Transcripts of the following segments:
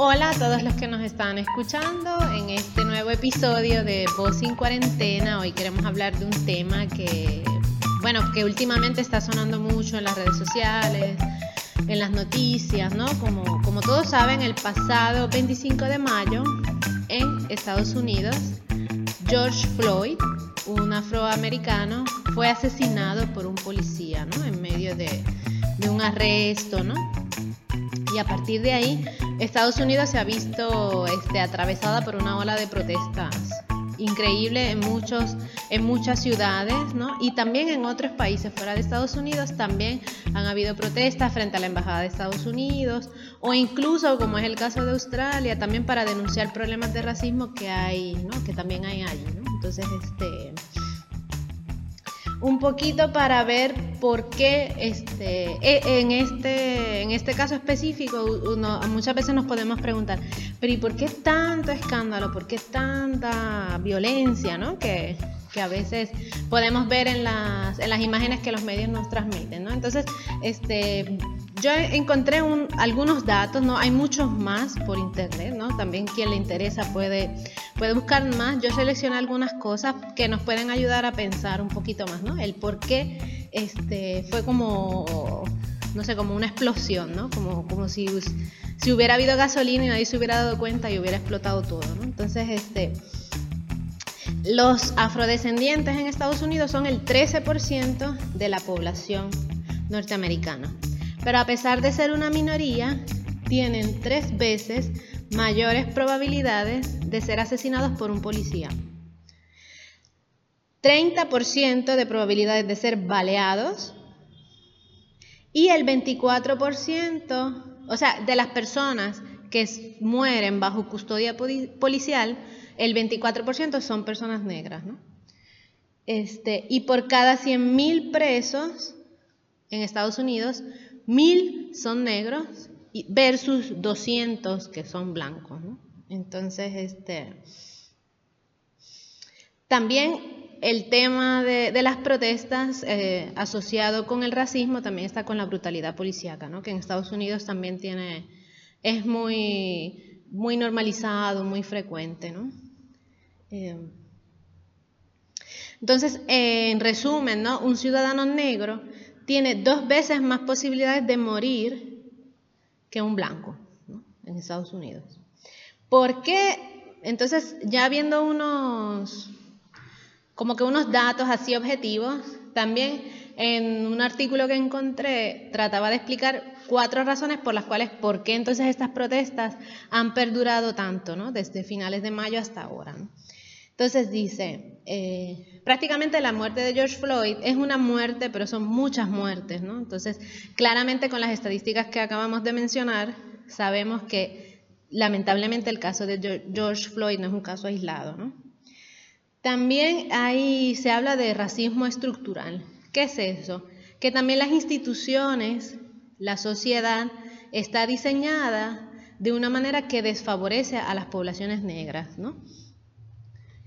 Hola a todos los que nos están escuchando en este nuevo episodio de Voz sin Cuarentena. Hoy queremos hablar de un tema que, bueno, que últimamente está sonando mucho en las redes sociales, en las noticias, ¿no? Como, como todos saben, el pasado 25 de mayo en Estados Unidos, George Floyd, un afroamericano, fue asesinado por un policía, ¿no? En medio de, de un arresto, ¿no? Y a partir de ahí, Estados Unidos se ha visto este, atravesada por una ola de protestas increíble en, muchos, en muchas ciudades, ¿no? Y también en otros países fuera de Estados Unidos también han habido protestas frente a la Embajada de Estados Unidos o incluso, como es el caso de Australia, también para denunciar problemas de racismo que hay, ¿no? Que también hay allí, ¿no? Entonces, este un poquito para ver por qué este, e, en, este, en este caso específico uno, muchas veces nos podemos preguntar, pero ¿y por qué tanto escándalo? ¿Por qué tanta violencia? ¿no? Que, que a veces podemos ver en las, en las imágenes que los medios nos transmiten. ¿no? Entonces, este, yo encontré un, algunos datos, ¿no? Hay muchos más por internet, ¿no? También quien le interesa puede, puede buscar más. Yo seleccioné algunas cosas que nos pueden ayudar a pensar un poquito más, ¿no? El por qué este, fue como, no sé, como una explosión, ¿no? Como, como si, si hubiera habido gasolina y nadie se hubiera dado cuenta y hubiera explotado todo, ¿no? Entonces, este... Los afrodescendientes en Estados Unidos son el 13% de la población norteamericana pero a pesar de ser una minoría, tienen tres veces mayores probabilidades de ser asesinados por un policía. 30% de probabilidades de ser baleados y el 24%, o sea, de las personas que mueren bajo custodia policial, el 24% son personas negras. ¿no? Este, y por cada 100.000 presos en Estados Unidos, Mil son negros versus 200 que son blancos. Entonces, este, también el tema de, las protestas eh, asociado con el racismo también está con la brutalidad policíaca, ¿no? que en Estados Unidos también tiene, es muy, muy normalizado, muy frecuente. Eh, entonces, en resumen, un ciudadano negro tiene dos veces más posibilidades de morir que un blanco en Estados Unidos. ¿Por qué? Entonces, ya viendo unos, como que unos datos así objetivos, también en un artículo que encontré trataba de explicar cuatro razones por las cuales, por qué entonces estas protestas han perdurado tanto, ¿no? Desde finales de mayo hasta ahora. Entonces dice, eh, prácticamente la muerte de George Floyd es una muerte, pero son muchas muertes, ¿no? Entonces, claramente con las estadísticas que acabamos de mencionar, sabemos que lamentablemente el caso de George Floyd no es un caso aislado, ¿no? También ahí se habla de racismo estructural. ¿Qué es eso? Que también las instituciones, la sociedad, está diseñada de una manera que desfavorece a las poblaciones negras, ¿no?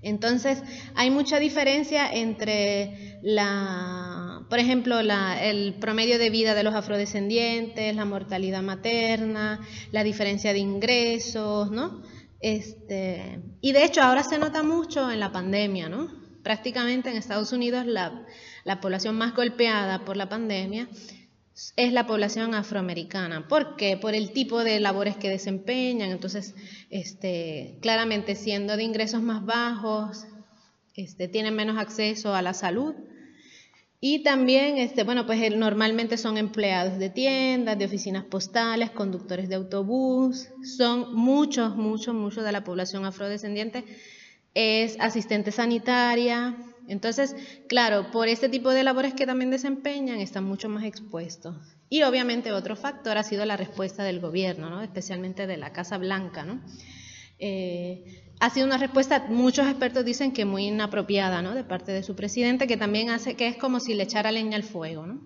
Entonces, hay mucha diferencia entre la, por ejemplo, el promedio de vida de los afrodescendientes, la mortalidad materna, la diferencia de ingresos, ¿no? Este, y de hecho ahora se nota mucho en la pandemia, ¿no? Prácticamente en Estados Unidos la, la población más golpeada por la pandemia es la población afroamericana. ¿Por qué? Por el tipo de labores que desempeñan. Entonces, este, claramente siendo de ingresos más bajos, este, tienen menos acceso a la salud. Y también, este, bueno, pues normalmente son empleados de tiendas, de oficinas postales, conductores de autobús, son muchos, muchos, muchos de la población afrodescendiente, es asistente sanitaria, entonces, claro, por este tipo de labores que también desempeñan, están mucho más expuestos. Y obviamente otro factor ha sido la respuesta del gobierno, ¿no? especialmente de la Casa Blanca. ¿no? Eh, ha sido una respuesta, muchos expertos dicen que muy inapropiada ¿no? de parte de su presidente, que también hace que es como si le echara leña al fuego. ¿no?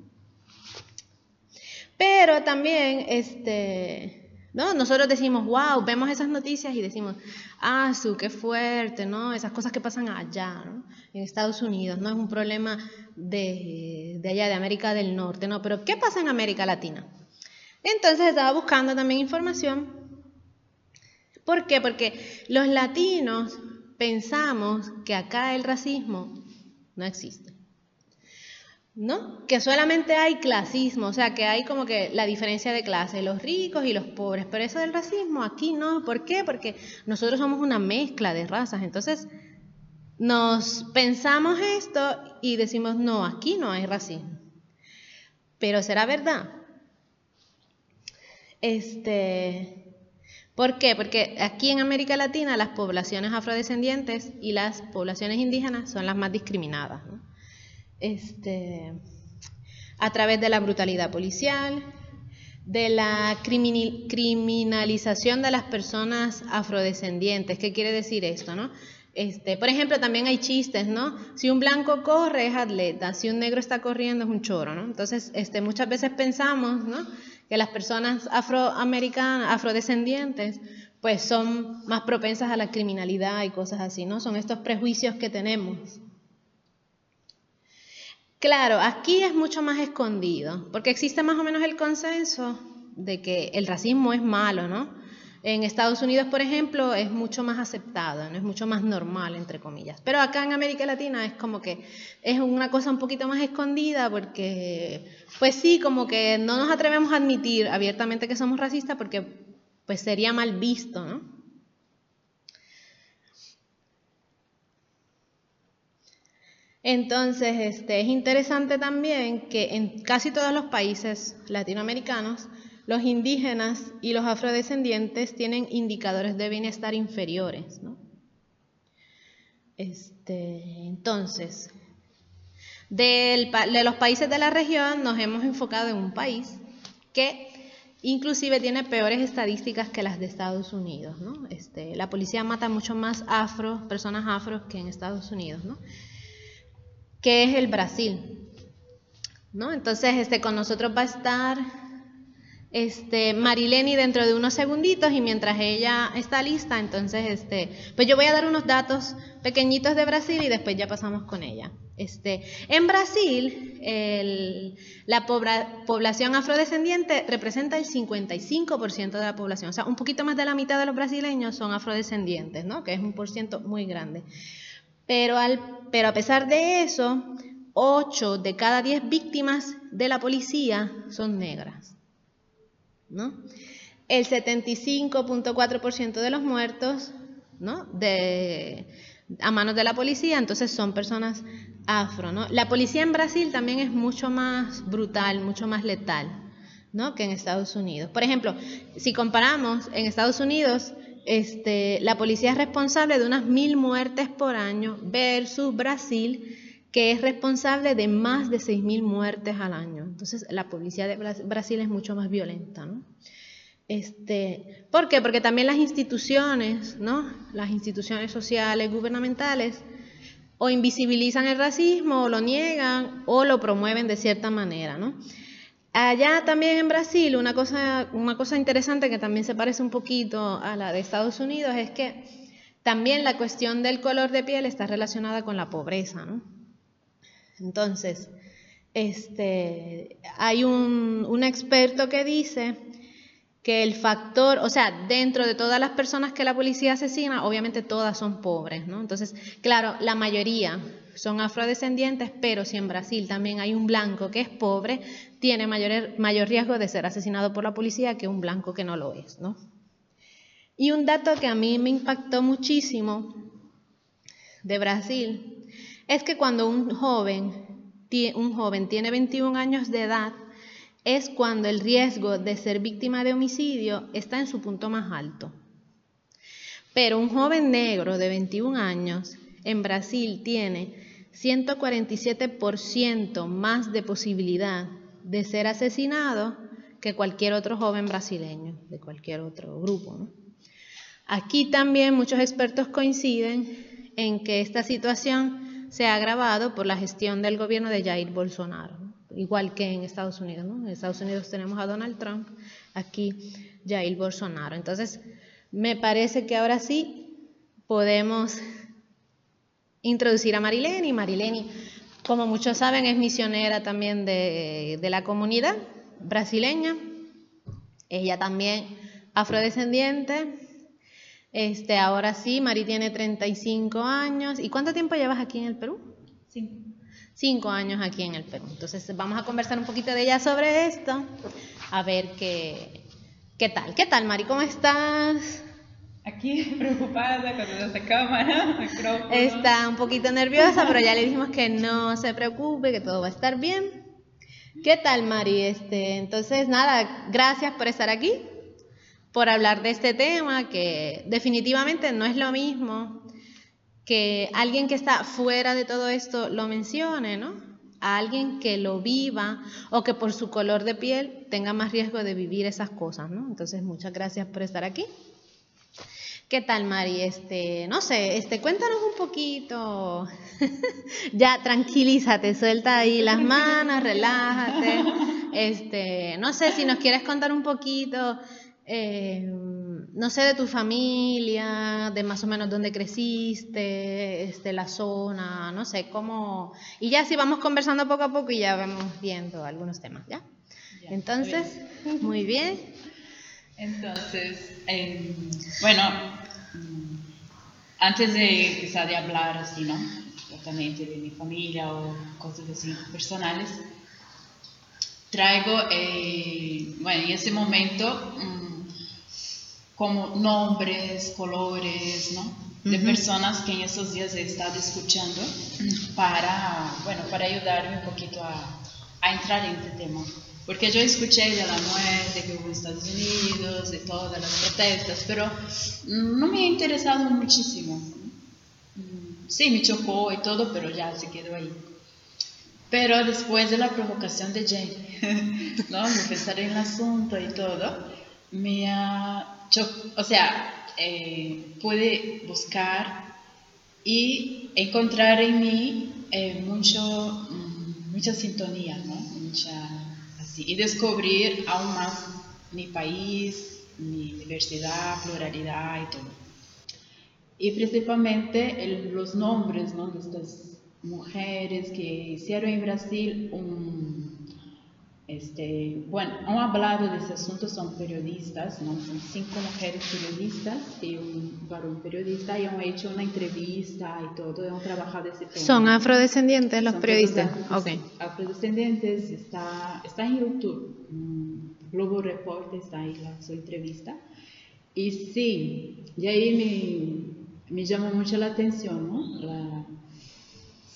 Pero también, este, ¿no? Nosotros decimos, wow, vemos esas noticias y decimos, ah, su, qué fuerte, ¿no? Esas cosas que pasan allá, ¿no? En Estados Unidos, ¿no? Es un problema de, de allá, de América del Norte, ¿no? Pero ¿qué pasa en América Latina? Entonces estaba buscando también información ¿Por qué? Porque los latinos pensamos que acá el racismo no existe. ¿No? Que solamente hay clasismo, o sea, que hay como que la diferencia de clase, los ricos y los pobres, pero eso del racismo aquí no. ¿Por qué? Porque nosotros somos una mezcla de razas, entonces nos pensamos esto y decimos, no, aquí no hay racismo. Pero será verdad. Este, ¿Por qué? Porque aquí en América Latina las poblaciones afrodescendientes y las poblaciones indígenas son las más discriminadas. Este, a través de la brutalidad policial, de la criminalización de las personas afrodescendientes. ¿Qué quiere decir esto? No? Este, por ejemplo, también hay chistes, ¿no? Si un blanco corre es atleta, si un negro está corriendo es un choro, ¿no? Entonces, este, muchas veces pensamos, ¿no? Que las personas afroamericanas, afrodescendientes, pues son más propensas a la criminalidad y cosas así, ¿no? Son estos prejuicios que tenemos. Claro, aquí es mucho más escondido, porque existe más o menos el consenso de que el racismo es malo, ¿no? En Estados Unidos, por ejemplo, es mucho más aceptado, ¿no? es mucho más normal, entre comillas. Pero acá en América Latina es como que es una cosa un poquito más escondida porque, pues sí, como que no nos atrevemos a admitir abiertamente que somos racistas porque pues sería mal visto, ¿no? Entonces, este, es interesante también que en casi todos los países latinoamericanos los indígenas y los afrodescendientes tienen indicadores de bienestar inferiores. ¿no? Este, entonces, de los países de la región nos hemos enfocado en un país que inclusive tiene peores estadísticas que las de Estados Unidos. ¿no? Este, la policía mata mucho más afro, personas afros que en Estados Unidos, ¿no? Que es el Brasil. ¿no? Entonces, este, con nosotros va a estar este, Marileni dentro de unos segunditos y mientras ella está lista, entonces, este, pues yo voy a dar unos datos pequeñitos de Brasil y después ya pasamos con ella. Este, en Brasil, la población afrodescendiente representa el 55% de la población, o sea, un poquito más de la mitad de los brasileños son afrodescendientes, ¿no? que es un por ciento muy grande. Pero, al, pero a pesar de eso, 8 de cada 10 víctimas de la policía son negras. ¿no? El 75.4% de los muertos ¿no? a manos de la policía, entonces son personas afro. ¿no? La policía en Brasil también es mucho más brutal, mucho más letal ¿no? que en Estados Unidos. Por ejemplo, si comparamos, en Estados Unidos este, la policía es responsable de unas mil muertes por año versus Brasil, que es responsable de más de 6.000 muertes al año. Entonces, la policía de Brasil es mucho más violenta, ¿no? Este, ¿Por qué? Porque también las instituciones, ¿no? Las instituciones sociales, gubernamentales, o invisibilizan el racismo, o lo niegan, o lo promueven de cierta manera, ¿no? Allá también en Brasil, una cosa, una cosa interesante que también se parece un poquito a la de Estados Unidos es que también la cuestión del color de piel está relacionada con la pobreza, ¿no? Entonces, este, hay un, un experto que dice que el factor, o sea, dentro de todas las personas que la policía asesina, obviamente todas son pobres, ¿no? Entonces, claro, la mayoría son afrodescendientes, pero si en Brasil también hay un blanco que es pobre, tiene mayor, riesgo de ser asesinado por la policía que un blanco que no lo es, ¿no? Y un dato que a mí me impactó muchísimo de Brasil es que cuando un joven, un joven tiene 21 años de edad, es cuando el riesgo de ser víctima de homicidio está en su punto más alto. Pero un joven negro de 21 años en Brasil tiene 147% más de posibilidad de ser asesinado que cualquier otro joven brasileño, de cualquier otro grupo. Aquí también muchos expertos coinciden en que esta situación se ha agravado por la gestión del gobierno de Jair Bolsonaro igual que en Estados Unidos. En Estados Unidos tenemos a Donald Trump, aquí Jair Bolsonaro. Entonces, me parece que ahora sí podemos introducir a Marileni. Marileni, como muchos saben, es misionera también de, de la comunidad brasileña. Ella también afrodescendiente. Este, ahora sí, Mari tiene 35 años. ¿Y cuánto tiempo llevas aquí en el Perú? Cinco. Cinco años aquí en el Perú. Entonces vamos a conversar un poquito de ella sobre esto, a ver qué, qué tal. ¿Qué tal, Mari? ¿Cómo estás? Aquí preocupada con esta cámara, micrófono. Está un poquito nerviosa, pero ya le dijimos que no se preocupe, que todo va a estar bien. ¿Qué tal, Mari? Este, entonces, nada, gracias por estar aquí, por hablar de este tema, que definitivamente no es lo mismo que alguien que está fuera de todo esto lo mencione, ¿no? A alguien que lo viva o que por su color de piel tenga más riesgo de vivir esas cosas, ¿no? Entonces, muchas gracias por estar aquí. ¿Qué tal, Mari? Este, no sé, este, cuéntanos un poquito. ya, tranquilízate, suelta ahí las manos, relájate. Este, no sé si nos quieres contar un poquito, eh, no sé, de tu familia, de más o menos dónde creciste, este, la zona, no sé, cómo. Y ya si vamos conversando poco a poco y ya vamos viendo algunos temas, ¿ya? Entonces, muy bien. Entonces, eh, bueno, antes de empezar a hablar así, ¿no? Exactamente de mi familia o cosas así personales, traigo, eh, bueno, en ese momento, um, como nombres, colores, ¿no? De personas que en esos días he estado escuchando para, bueno, para ayudarme un poquito a, a entrar en este tema. Porque yo escuché de la muerte que hubo en Estados Unidos, de todas las protestas, pero no me ha interesado muchísimo. Sí, me chocó y todo, pero ya se quedó ahí. Pero después de la provocación de Jane, ¿no? De pensar en el asunto y todo, me ha o sea, eh, pude buscar y encontrar en mí eh, mucho, mm, mucha sintonía, ¿no? Mucha y descubrir aún más mi país, mi diversidad, pluralidad y todo. Y principalmente los nombres ¿no? de estas mujeres que hicieron en Brasil un este, bueno, han hablado de ese asunto, son periodistas, ¿no? son cinco mujeres periodistas y un varón periodista y han hecho una entrevista y todo, han trabajado ese tema. ¿Son afrodescendientes los periodistas? Okay. Afrodescendientes, está, está en YouTube, Globo Report está ahí la, su entrevista. Y sí, y ahí me, me llamó mucho la atención, ¿no? La,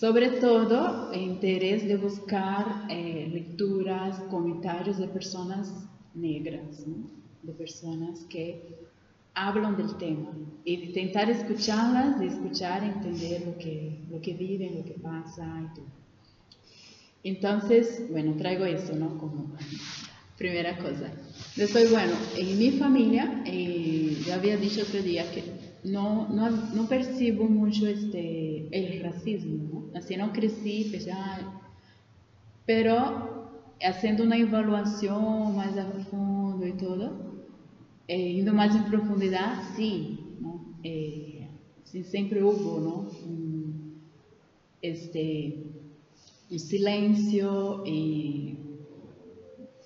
sobre todo, interés de buscar eh, lecturas, comentarios de personas negras, de personas que hablan del tema y de intentar escucharlas, de escuchar, entender lo que, lo que viven, lo que pasa y todo. Entonces, bueno, traigo eso, ¿no? Como primera cosa. Después, bueno, en mi familia, eh, ya había dicho otro día que no, no, no, percibo mucho este, el racismo, ¿no? Así no crecí, pues, pero haciendo una evaluación más a fondo y todo, eh, indo más en profundidad, sí, ¿no? Eh, sí, siempre hubo, ¿no? Un, este, un silencio y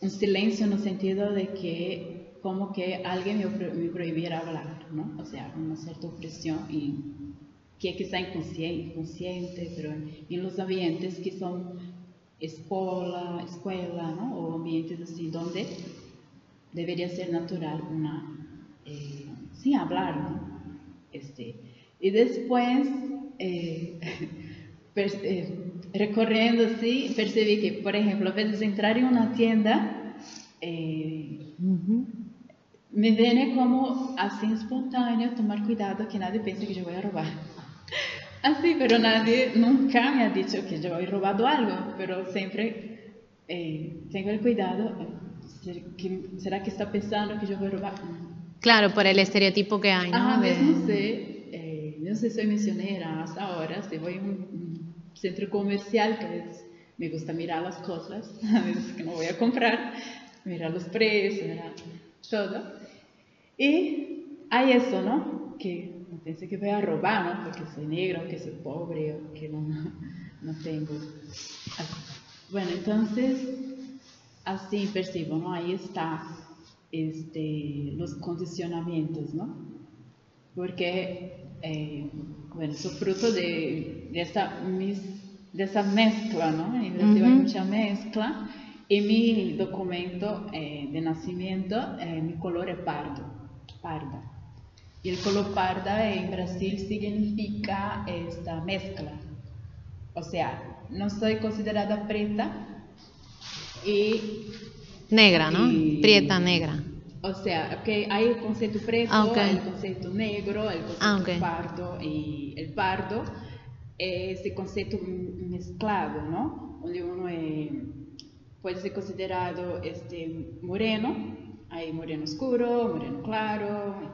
un silencio en el sentido de que como que alguien me, me prohibiera hablar, ¿no? O sea, una cierta opresión y que está inconsciente, inconsciente pero en los ambientes que son escuela, escuela, ¿no? O ambientes así donde debería ser natural una, eh, sí, hablar, ¿no? Este, y después, eh, eh, recorriendo así, percibí que, por ejemplo, a veces entrar en una tienda, me viene como así espontáneo tomar cuidado que nadie piense que yo voy a robar. Así, pero nadie nunca me ha dicho que yo he robado algo, pero siempre eh, tengo el cuidado. ¿Será que está pensando que yo voy a robar? Claro, por el estereotipo que hay, ¿no? Ah, no sé, eh, no sé, soy misionera hasta ahora, si voy a un, centro comercial que me gusta mirar las cosas, a veces que no voy a comprar, mirar los precios, mirar todo. Y hay eso, ¿no? Que no pensé que voy a robar, ¿no? Porque soy negro, que soy pobre, o que no, no tengo. Bueno, entonces, así percibo, ¿no? Ahí está este, los condicionamientos, ¿no? porque, eh, bueno, soy fruto de, de, esa, de esa mezcla, ¿no? En Brasil hay mucha mezcla. Y mi documento eh, de nacimiento, eh, mi color es pardo, parda. Y el color parda en Brasil significa esta mezcla. O sea, no soy considerada preta y... Negra, ¿no? Prieta, negra. O sea, que hay el concepto preto, ah, el concepto negro, el concepto ah, pardo y el pardo es ese concepto mezclado, ¿no? Donde uno puede ser considerado este moreno, hay moreno oscuro, moreno claro,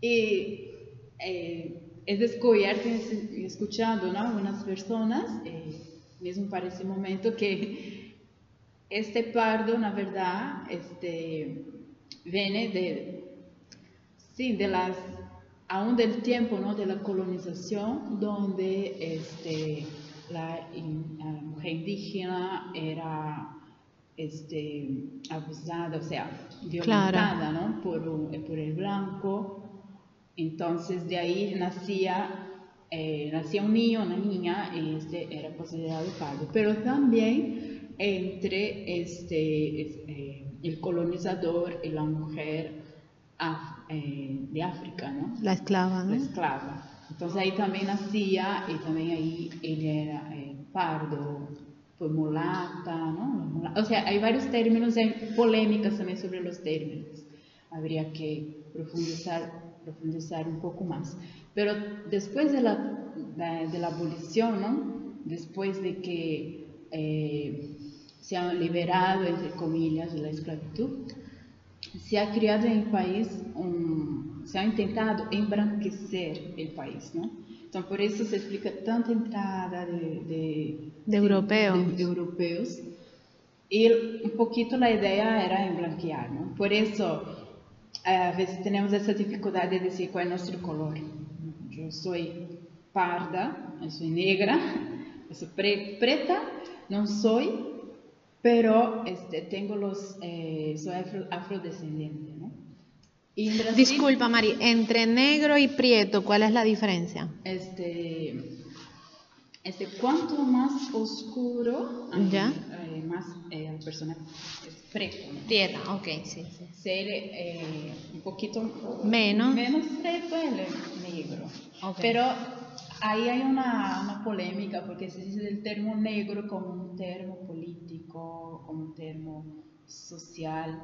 y eh, es descubierto escuchando ¿no? algunas personas, eh, mismo para ese momento, que este pardo, la verdad, este, viene de, sí, de las, aún del tiempo ¿no? de la colonización, donde este, la, mujer indígena era este, abusada, o sea, violentada ¿no? por, por el blanco entonces de ahí nacía, eh, nacía un niño, una niña, y este era considerado padre. Pero también entre este, eh, el colonizador y la mujer eh, de África, ¿no? La esclava, ¿no? La esclava. Entonces ahí también nacía y también ahí él era pardo, fue mulata, ¿no? O sea, hay varios términos, hay polémicas también sobre los términos. Habría que profundizar profundizar un poco más. Pero después de la, de, la abolición, ¿no? después de que eh, se ha liberado, entre comillas, de la esclavitud, se ha creado en el país, se ha intentado embranquecer el país, ¿no? Entonces, por eso se explica tanta entrada de, de, europeos. De, europeos. Y un poquito la idea era emblanquear, ¿no? Por eso a veces tenemos esa dificultad de decir cuál es nuestro color. Yo soy parda, yo soy negra, yo soy preta, no soy, pero este, tengo los, eh, soy afrodescendiente. Disculpa, Mari, entre negro y prieto, ¿cuál es la diferencia? Este, este, cuanto más oscuro, ¿Ya? Eh, más eh, la persona es preto. ¿no? ok, sí. sí. Ser eh, un poquito menos, menos preto es negro. Pero ahí hay una, una, polémica porque se dice el termo negro como un termo político, como un termo social.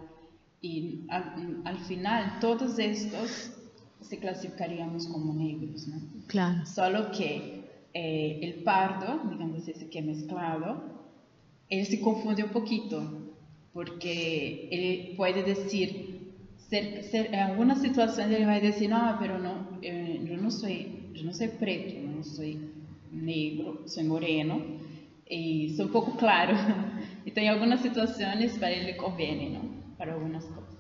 Y al, al final todos estos se clasificaríamos como negros, ¿no? Claro. Solo que eh, el pardo, digamos ese que mezclado, él se confunde un poquito, porque él puede decir, en algunas situaciones él va a decir, no, pero no, eh, yo no soy, yo no soy preto, no soy negro, soy moreno, y soy un poco claro. Então, em algumas situações, para ele conviene, ¿no? Para algunas cosas.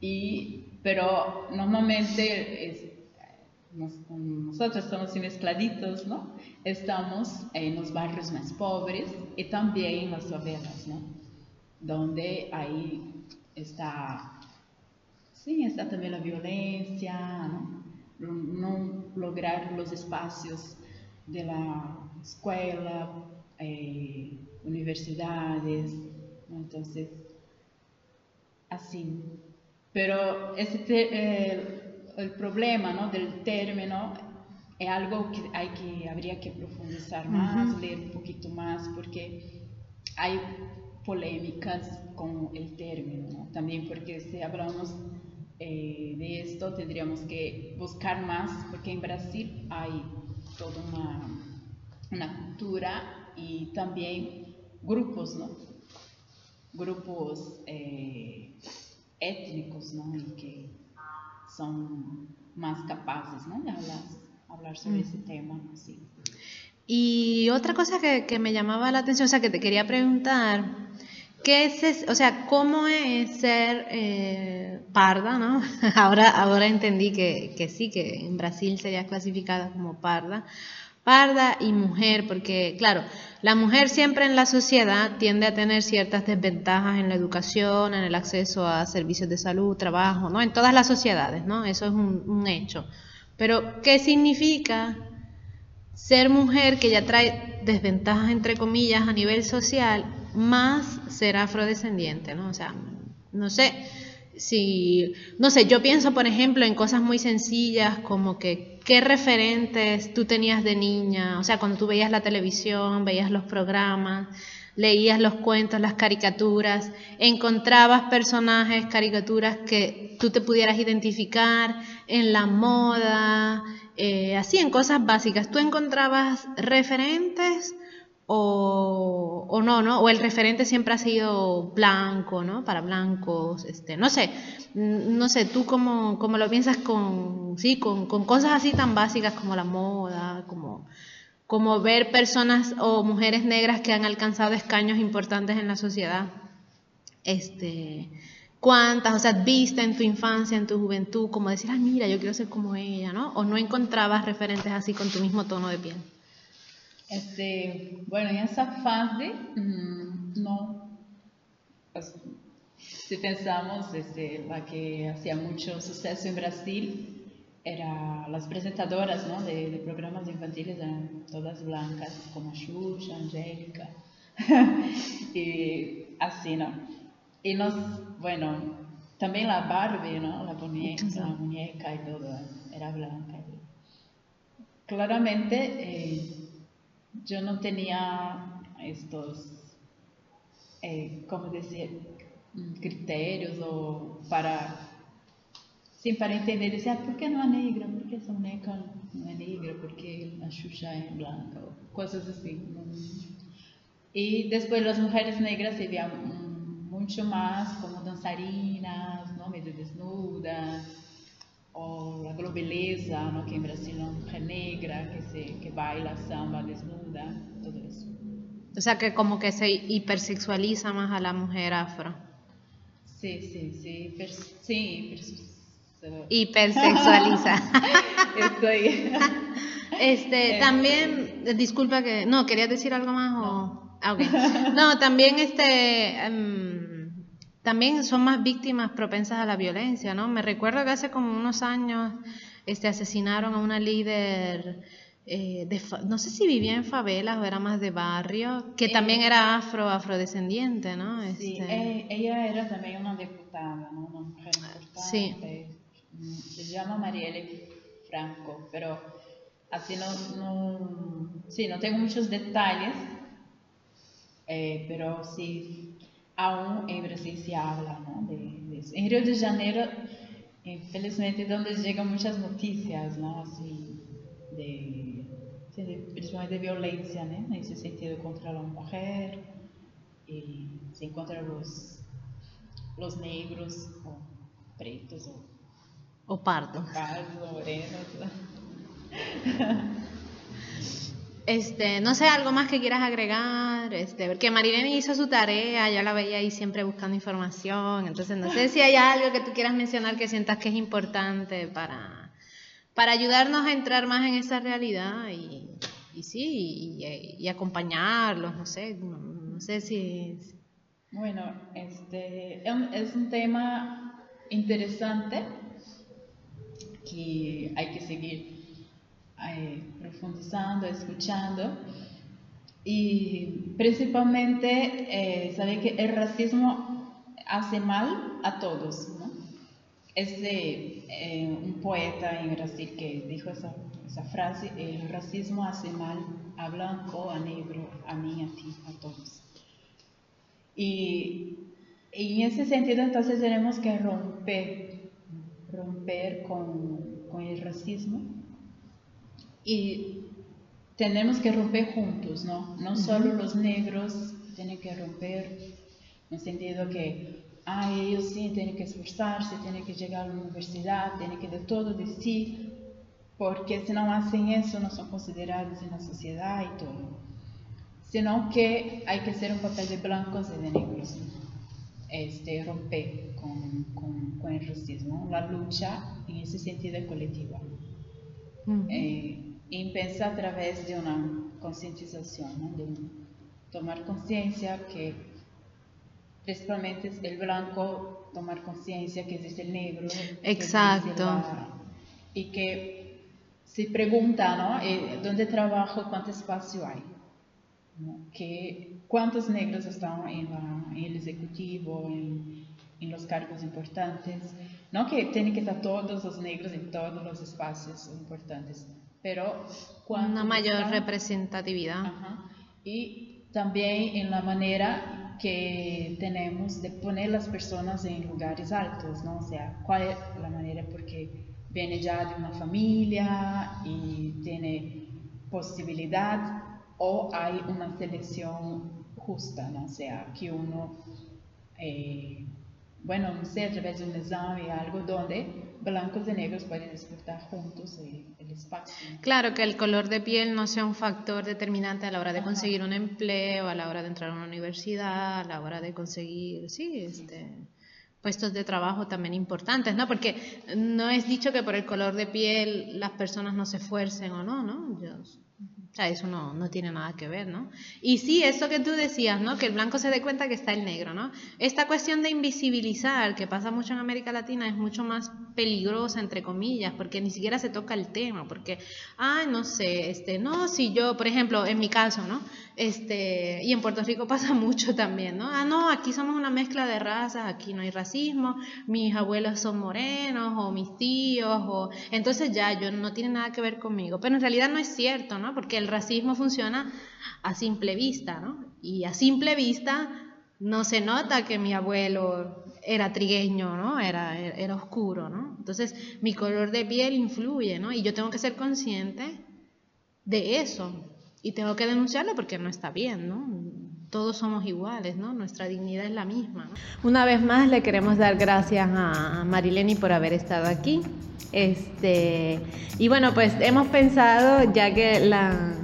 Y, pero normalmente nosotros estamos mezcladitos, ¿no? Estamos en los barrios más pobres y también en las favelas, ¿no? Donde ahí está, sí, está también la violencia, ¿no? Lograr los espacios de la escuela, eh, universidades, entonces, así. Pero ese, eh, el problema ¿no? del término es algo que, hay que habría que profundizar más, leer un poquito más, porque hay polémicas con el término, también porque si hablamos eh, de esto tendríamos que buscar más, porque en Brasil hay toda una, una cultura y también grupos, ¿no? Grupos eh, étnicos, ¿no? Y que son más capaces ¿no? de hablar, hablar sobre ese tema. Sí. Y otra cosa que, que, me llamaba la atención, o sea, que te quería preguntar, ¿qué es, o sea, cómo es ser eh, parda, ¿no? ahora, ahora entendí que, que sí, que en Brasil sería clasificada como parda, parda y mujer, porque claro, la mujer siempre en la sociedad tiende a tener ciertas desventajas en la educación, en el acceso a servicios de salud, trabajo, ¿no? En todas las sociedades, ¿no? Eso es un, hecho. Pero, ¿qué significa ser mujer que ya trae desventajas, entre comillas, a nivel social, más ser afrodescendiente, ¿no? O sea, no sé, si, no sé, yo pienso, por ejemplo, en cosas muy sencillas como que qué referentes tú tenías de niña, o sea, cuando tú veías la televisión, veías los programas, leías los cuentos, las caricaturas, encontrabas personajes, caricaturas que tú te pudieras identificar en la moda, eh, así en cosas básicas. ¿Tú encontrabas referentes o, o, no, ¿no? O el referente siempre ha sido blanco, ¿no? Para blancos, este, no sé, no sé, tú cómo, cómo lo piensas con, sí, con, con cosas así tan básicas como la moda, como como ver personas o mujeres negras que han alcanzado escaños importantes en la sociedad. Este, ¿Cuántas? O sea, viste en tu infancia, en tu juventud, como decir, ah, mira, yo quiero ser como ella, ¿no? O no encontrabas referentes así con tu mismo tono de piel. Este, bueno, en esa fase, mm, no. Pues, si pensamos, este, la que hacía mucho suceso en Brasil, era las presentadoras ¿no? de, de, programas infantiles eran todas blancas, como Xuxa, Angélica, y así, ¿no? Y nos, bueno, también la Barbie, ¿no? La muñeca, la muñeca y todo era blanca. Claramente eh, yo no tenía estos, eh, ¿cómo decir?, criterios o para Sim, para entender, dizer, por que não é negra? Por que essa boneca não é negra? Por que a Xuxa é branca? Coisas assim. E depois as mulheres negras se muito mais como dançarinas, não meio desnudas, ou a globeleza, não, que em Brasil mulher negra que, se, que baila samba desnuda, tudo isso. O sea que como que se hipersexualiza más a la mujer afro. Sí, sí, sí, hiper, sí, hiper, Hipersexualiza. Estoy. Este, también, disculpa que, no, ¿querías decir algo más o? Ah, no. también este, em, también son más víctimas propensas a la violencia, ¿no? Me recuerdo que hace como unos años, este, asesinaron a una líder, eh, de, no sé si vivía en favelas o era más de barrio, que también era afro, afrodescendiente, ¿no? Sí, este, eh, ella era también una diputada, ¿no? Una mujer Sí se llama Marielle Franco, pero así no, no, sí, no tengo muchos detalles, eh, pero sí, aún en Brasil se habla ¿no? de, eso. En Río de Janeiro, infelizmente, donde llegan muchas noticias, ¿no? Así, de, de, principalmente de violencia, ¿no? En ese sentido, contra la mujer, y se encuentran los, los negros o pretos o o pardo. Pardo, Este, no sé, algo más que quieras agregar, este, porque Marilene hizo su tarea, yo la veía ahí siempre buscando información, entonces no sé si hay algo que tú quieras mencionar que sientas que es importante para, para ayudarnos a entrar más en esa realidad y, sí, y, acompañarlos, no sé, no, sé si... Bueno, este, es un tema interesante que hay que seguir eh, profundizando, escuchando. Y principalmente, eh, que el racismo hace mal a todos. ¿no? Es eh, un poeta en Brasil que dijo esa, esa, frase, el racismo hace mal a blanco, a negro, a mí, a ti, a todos. Y, y en ese sentido entonces tenemos que romper romper con, con el racismo y tenemos que romper juntos, ¿no? No solo los negros tienen que romper en el sentido que ah, ellos sí tienen que esforzarse, tienen que llegar a la universidad, tienen que dar todo de sí, porque si no hacen eso no son considerados en la sociedad y todo. Sino que hay que hacer un papel de blancos y de negros, este, romper con, con, con, el racismo. La lucha en ese sentido es colectiva. Eh, y empieza a través de una concientización, de tomar conciencia que principalmente el blanco tomar conciencia que existe el negro. Exacto. y que se pregunta, ¿no? Eh, ¿Dónde trabajo? ¿Cuánto espacio hay? ¿Cuántos negros están en, el ejecutivo, en, en, los cargos importantes? No que tienen que estar todos los negros en todos los espacios importantes, pero una mayor representatividad. Y también en la manera que tenemos de poner las personas en lugares altos, ¿no? O sea, ¿cuál es la manera? Porque viene ya de una familia y tiene posibilidad o hay una selección justa, ¿no? O sea, que uno, eh, bueno, no sé, a través de un examen, algo donde blancos y negros pueden disfrutar juntos el, espacio. Claro, que el color de piel no sea un factor determinante a la hora de conseguir un empleo, a la hora de entrar a una universidad, a la hora de conseguir, sí, este puestos de trabajo también importantes, ¿no? Porque no es dicho que por el color de piel las personas no se esfuercen o no, ¿no? Sea, eso no, no, tiene nada que ver, ¿no? Y sí, eso que tú decías, ¿no? Que el blanco se dé cuenta que está el negro, ¿no? Esta cuestión de invisibilizar, que pasa mucho en América Latina, es mucho más peligrosa, entre comillas, porque ni siquiera se toca el tema, porque, ay, no sé, este, no, si yo, por ejemplo, en mi caso, ¿no? Este, y en Puerto Rico pasa mucho también, ¿no? Ah, no, aquí somos una mezcla de razas, aquí no hay racismo, mis abuelos son morenos, o mis tíos, o... Entonces ya, yo no tiene nada que ver conmigo, pero en realidad no es cierto, ¿no? Porque el racismo funciona a simple vista, ¿no? Y a simple vista no se nota que mi abuelo era trigueño, ¿no? Era, era oscuro, ¿no? Entonces mi color de piel influye, ¿no? Y yo tengo que ser consciente de eso y tengo que denunciarlo porque no está bien, ¿no? Todos somos iguales, ¿no? Nuestra dignidad es la misma. Una vez más le queremos dar gracias a Marileni por haber estado aquí. Este, y bueno, pues hemos pensado, ya que la,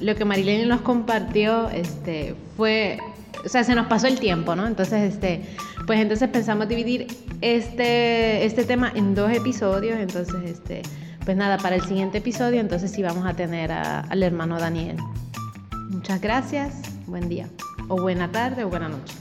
lo que Marilene nos compartió este, fue, o sea, se nos pasó el tiempo, ¿no? Entonces, este, pues entonces pensamos dividir este, este tema en dos episodios, entonces, este, pues nada, para el siguiente episodio, entonces sí vamos a tener al hermano Daniel. Muchas gracias, buen día, o buena tarde o buena noche.